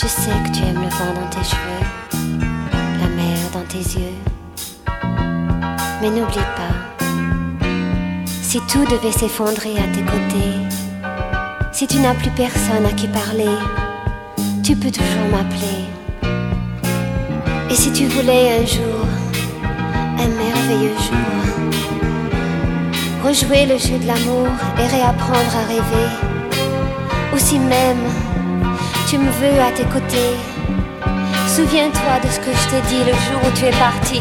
Je sais que tu aimes le vent dans tes cheveux, la mer dans tes yeux. Mais n'oublie pas, si tout devait s'effondrer à tes côtés, si tu n'as plus personne à qui parler, tu peux toujours m'appeler. Et si tu voulais un jour, un merveilleux jour, rejouer le jeu de l'amour et réapprendre à rêver, ou si même tu me veux à tes côtés, souviens-toi de ce que je t'ai dit le jour où tu es parti.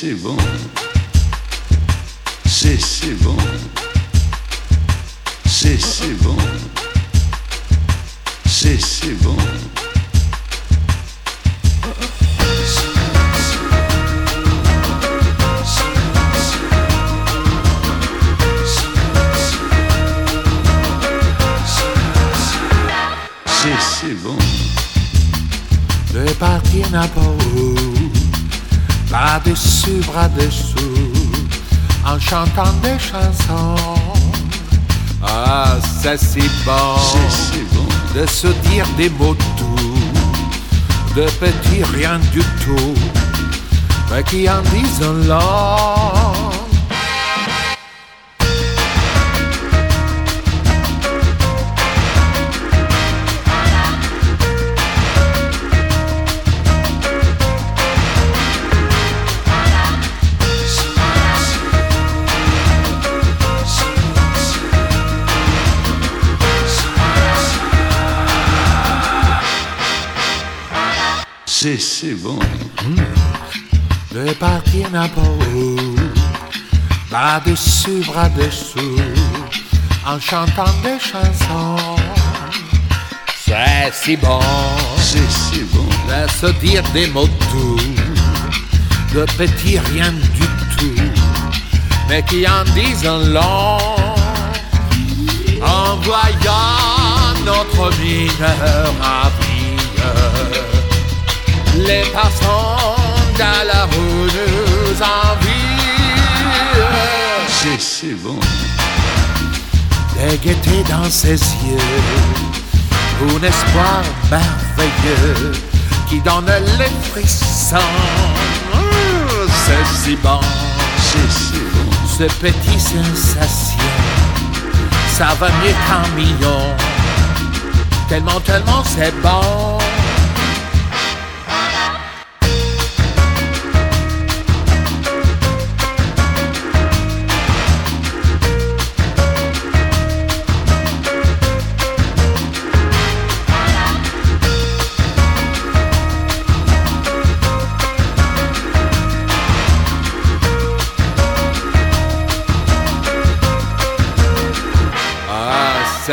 C'est bon. Des mots doux, de petits rien du tout, mais qui en disent long. C'est c'est bon. Le parti n'a pas où, bras dessus, bras dessous, en chantant des chansons. C'est si bon C'est c'est bon. de se dire des mots doux, de petits rien du tout, mais qui en disent un long. En voyant notre mineur les passants à la rue nous envient. C'est c'est bon. Des gaietés dans ses yeux, un espoir merveilleux qui donne les frissons. C'est si bon, C'est c'est bon. ce petit sensation, ça va mieux qu'un million. Tellement, tellement c'est bon.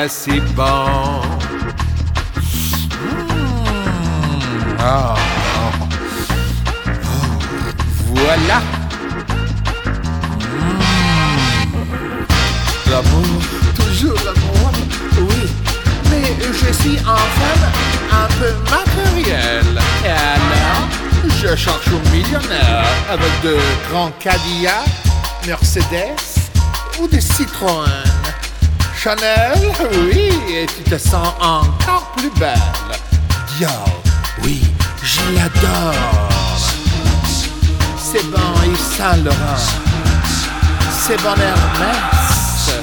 C'est bon. Mmh, ah. Voilà. Mmh. L'amour, toujours l'amour. Oui, mais je suis en femme un peu matérielle. Et alors, je cherche un millionnaire avec de grands Cadillac, Mercedes ou des Citroën. Oui, et tu te sens encore plus belle. Dior, oui, je l'adore. C'est bon Yves Saint Laurent. C'est bon Hermès.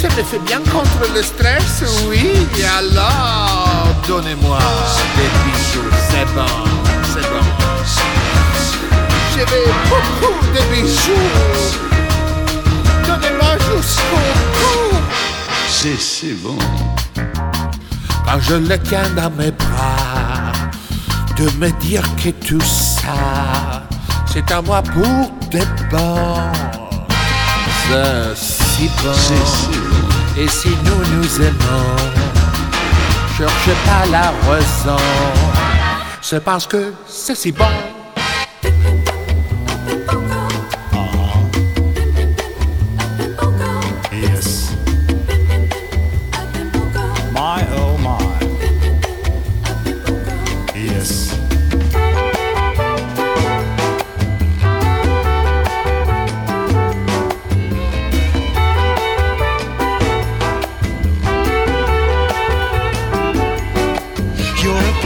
Ça me fait bien contre le stress, oui. Alors, donnez-moi des bijoux, c'est bon, c'est bon. Veux beaucoup de bijoux. Donnez-moi jusqu'au cou. C'est bon. quand je le tiens dans mes bras, de me dire que tout ça, c'est à moi pour de bon. C'est si bon. C'est bon. Et si nous nous aimons, cherche pas la raison. C'est parce que c'est si bon.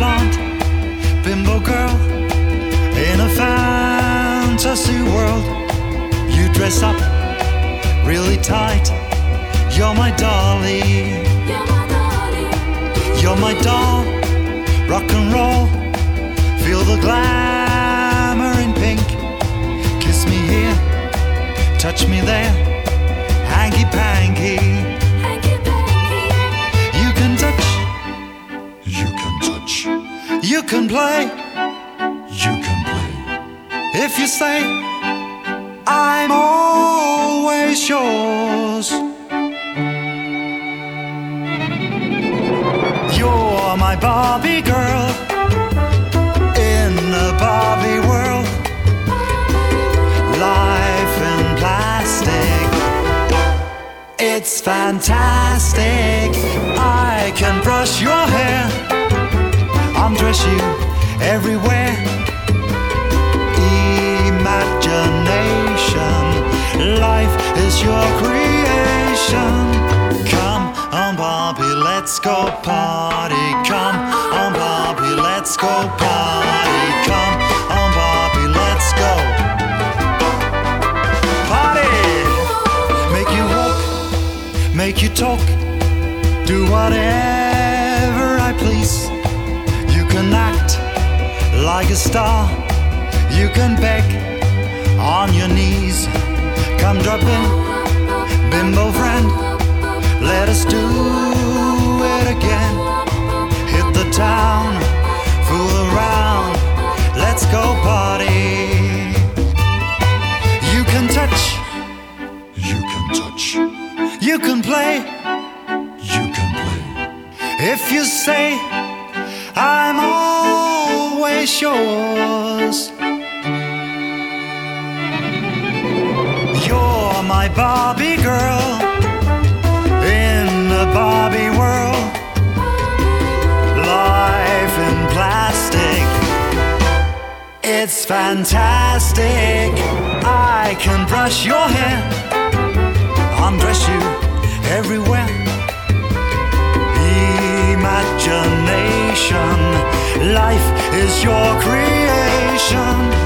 Blonde bimbo girl in a fantasy world. You dress up really tight. You're my dolly. You're my doll. Rock and roll. Feel the glamour in pink. Kiss me here. Touch me there. Hanky panky. You can play. You can play. if you say I'm always yours. You're my Barbie girl in a Barbie world. Life in plastic. It's fantastic. I can brush your hair, undress you everywhere. Imagination, life is your creation. Come on, Barbie, let's go party. Come on, Barbie, let's go party. Come on, Barbie, let's go party. Make you walk, make you talk, do whatever like a star, you can beg on your knees. Come drop in, bimbo friend, let us do it again. Hit the town, fool around, let's go party. You can touch, you can touch, you can play, you can play. If you say, I'm always yours. You're my Barbie girl in a Barbie world. Life in plastic. It's fantastic. I can brush your hair, undress you everywhere. Imagination, life is your creation.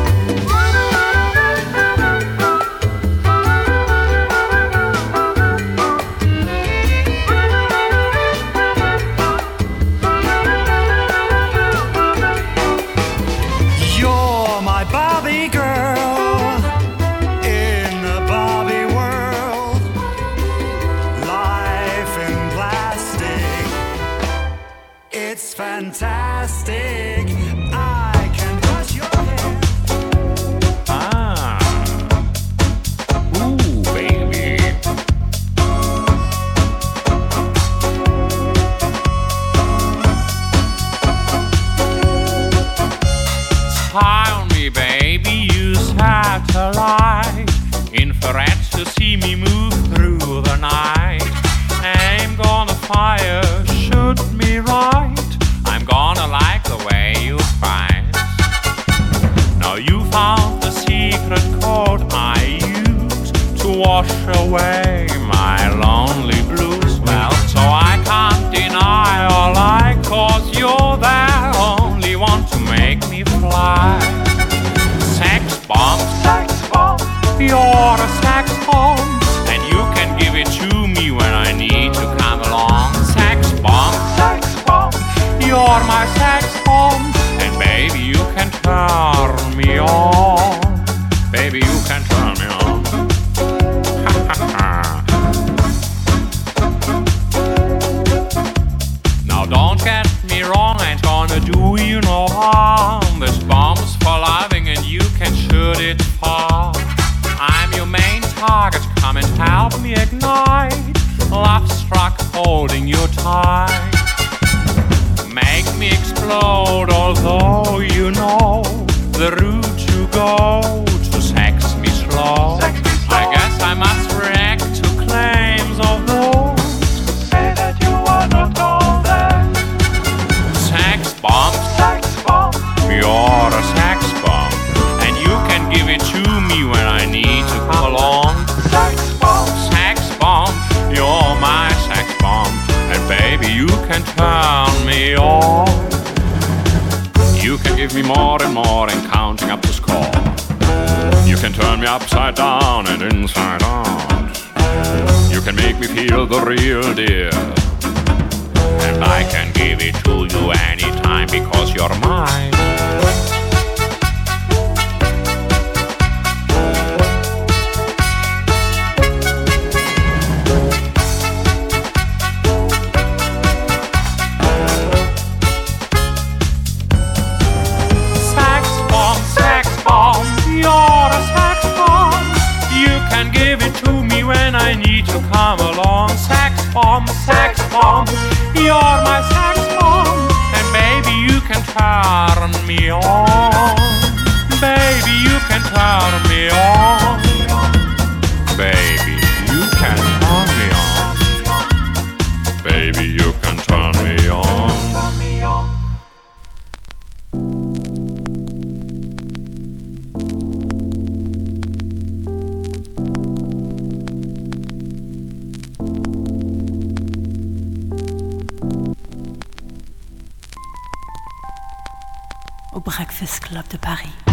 Turn me on. Baby you can turn me on. Now don't get me wrong, ain't gonna do you no harm. This bomb's for loving and you can shoot it far. I'm your main target, come and help me ignite. Love struck holding you tight. Make although you know the route to go me more and more and counting up the score. You can turn me upside down and inside out. You can make me feel the real deal. And I can give it to you anytime because you're mine. You're my sax bomb, and baby, you can turn me on. Baby, you can turn me on. De Paris.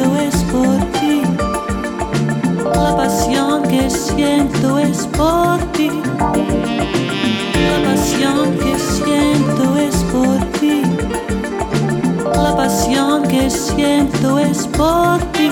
siento es por ti. La pasión que siento es por ti. La pasión que siento es por ti. La pasión que siento es por ti.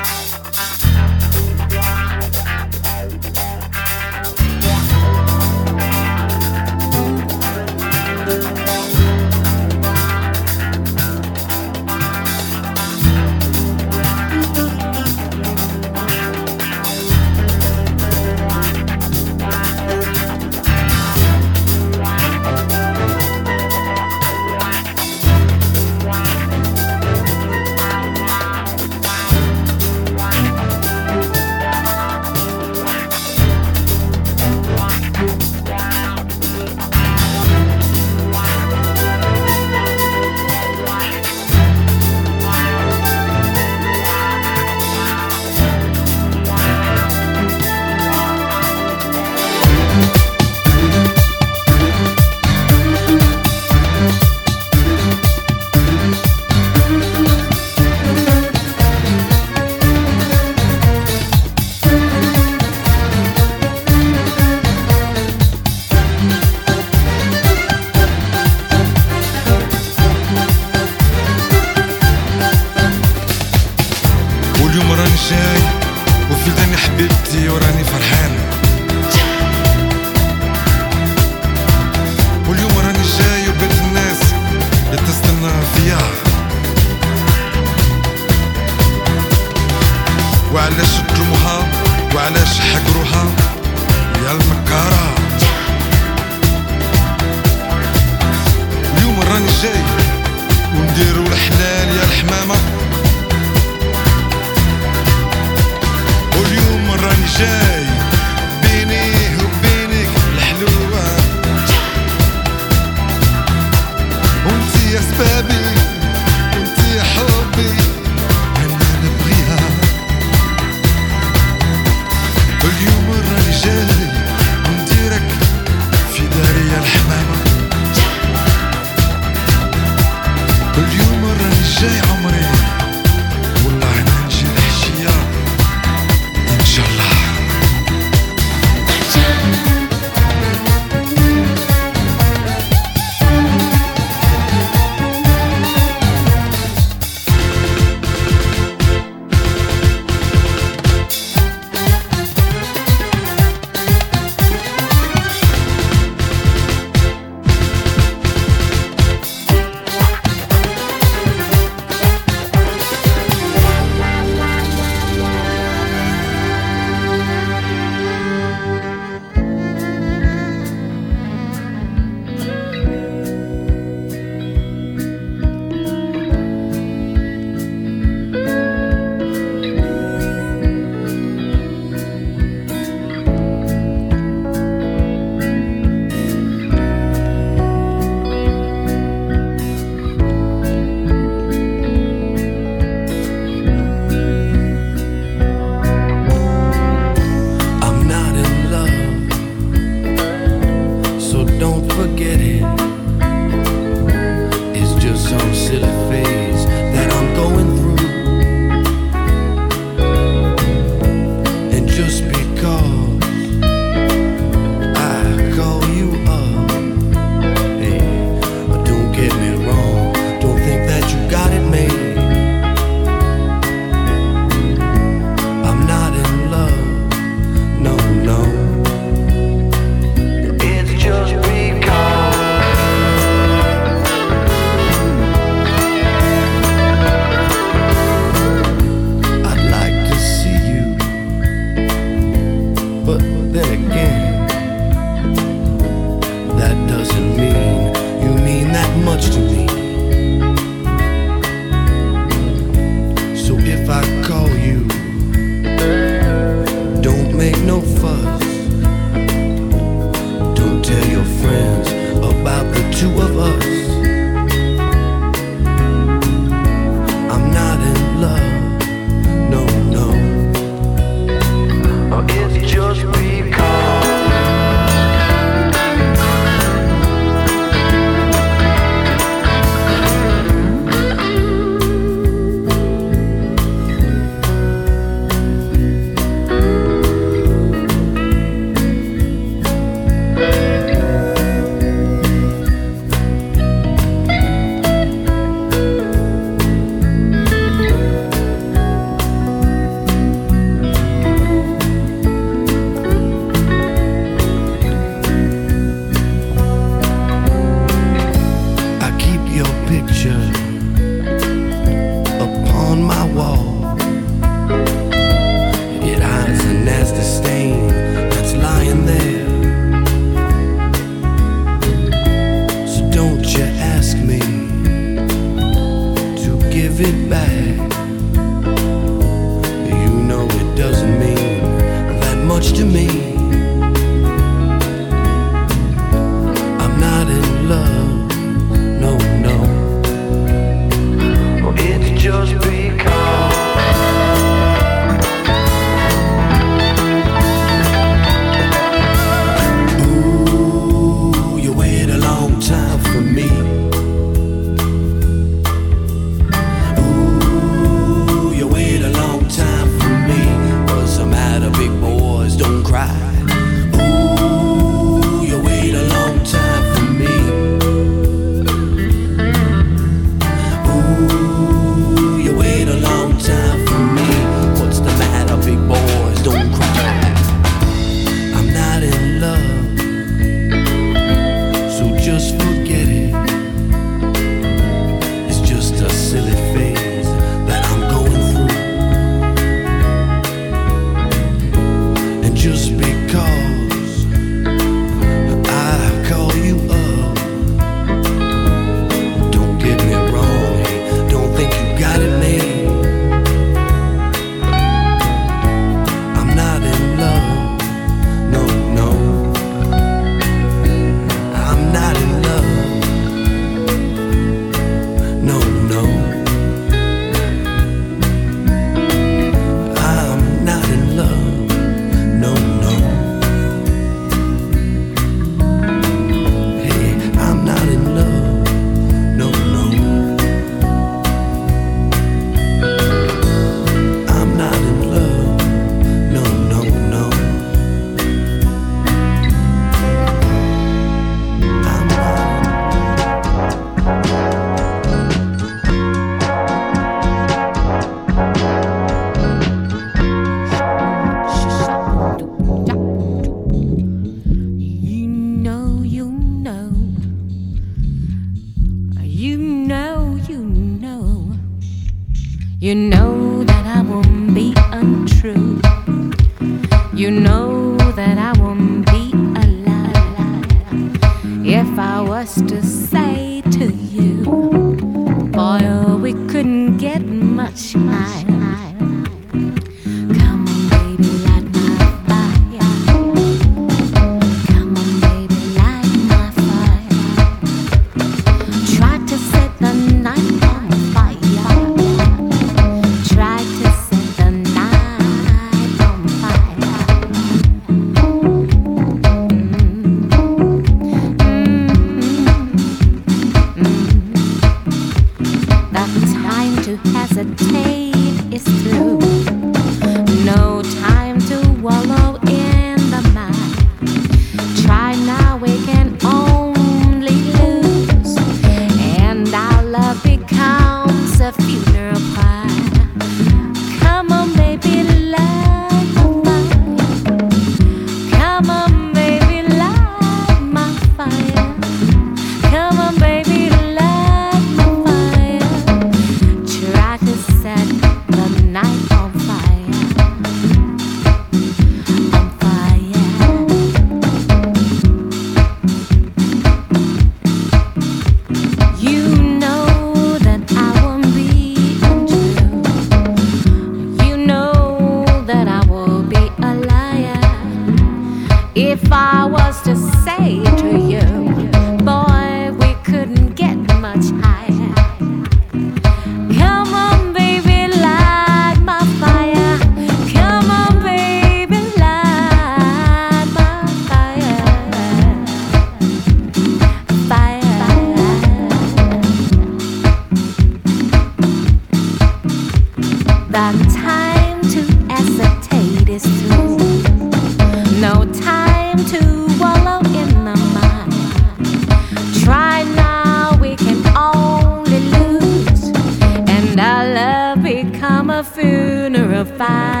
Funeral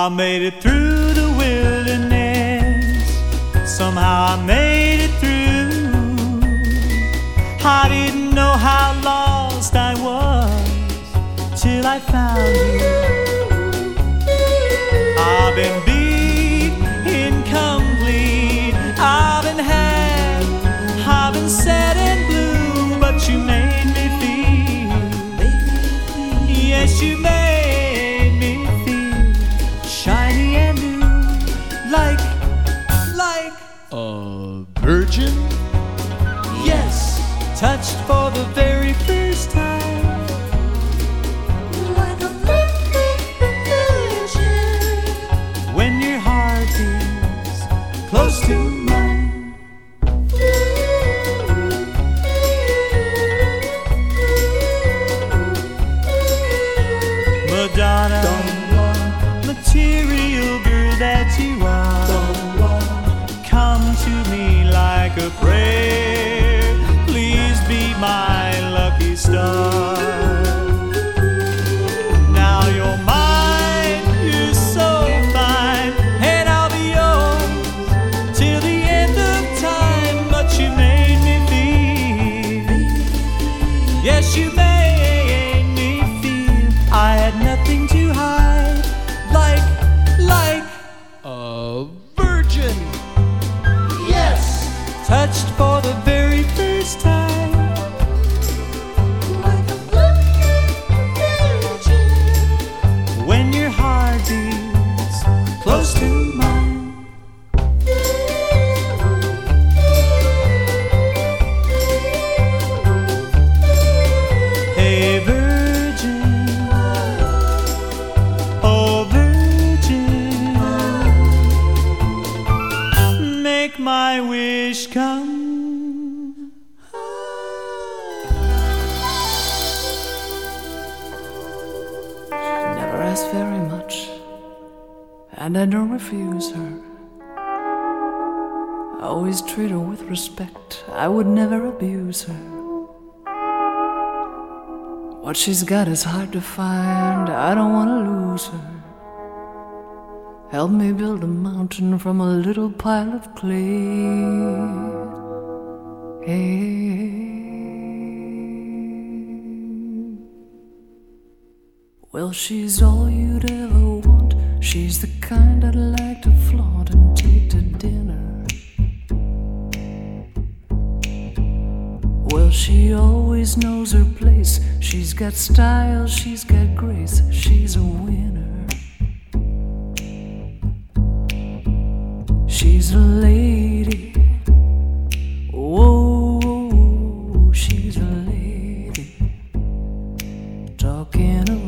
I made it through the wilderness. Somehow I made it through. I didn't know how lost I was till I found you. I've been beat, incomplete. I've been had, I've been sad and blue, but you made me feel. Yes, you made touched for the very first refuse her. I always treat her with respect, I would never abuse her. What she's got is hard to find, I don't want to lose her. Help me build a mountain from a little pile of clay. Hey. Well, she's all you'd ever. She's the kind I'd like to flaunt and take to dinner. Well, she always knows her place. She's got style, she's got grace, she's a winner. She's a lady. Whoa, she's a lady. Talking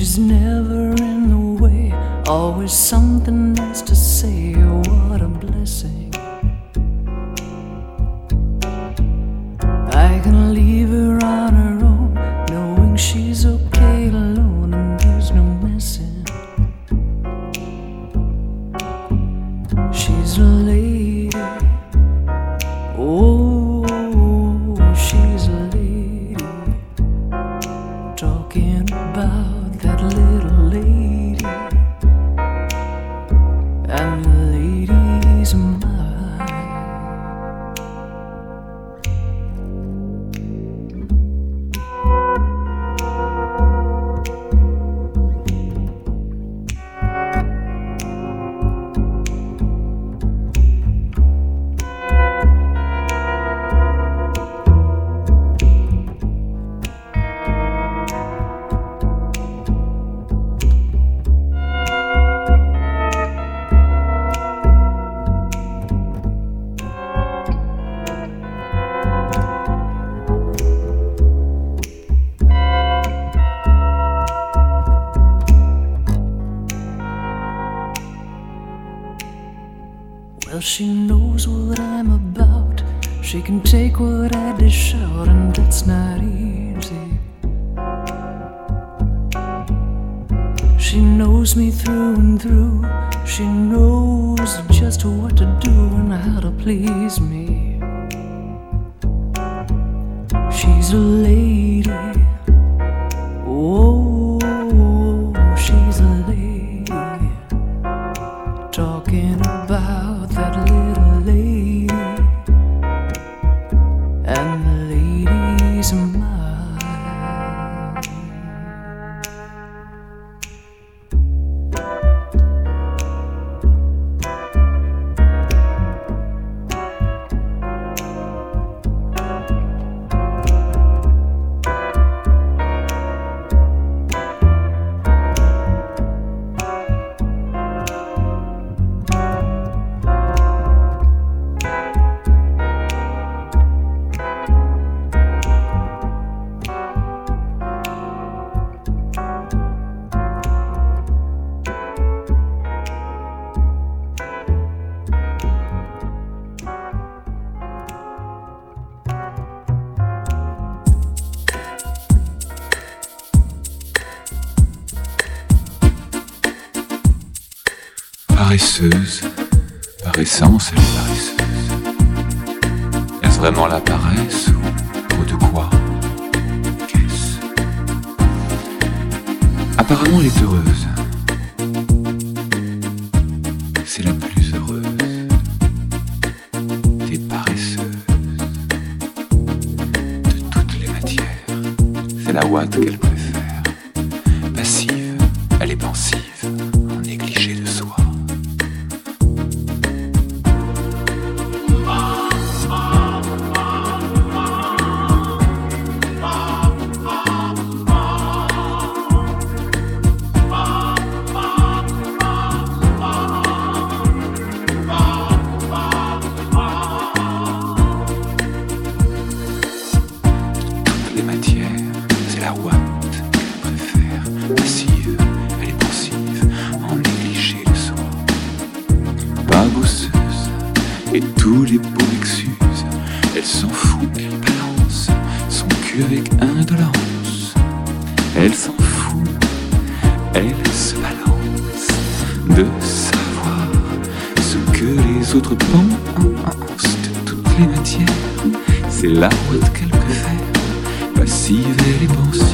she's never in the way. Always something nice to say. What a blessing. I can leave her on Par essence, elle est paresseuse. Est-ce vraiment la paresse ou de quoi? Apparemment, elle est heureuse. C'est la plus heureuse des paresseuses de toutes les matières. C'est la ouate qu'elle avec indolence. Elle s'en fout, elle se balance de savoir ce que les autres pensent de toutes les matières. C'est la route qu'elle préfère, passive elle est pensée.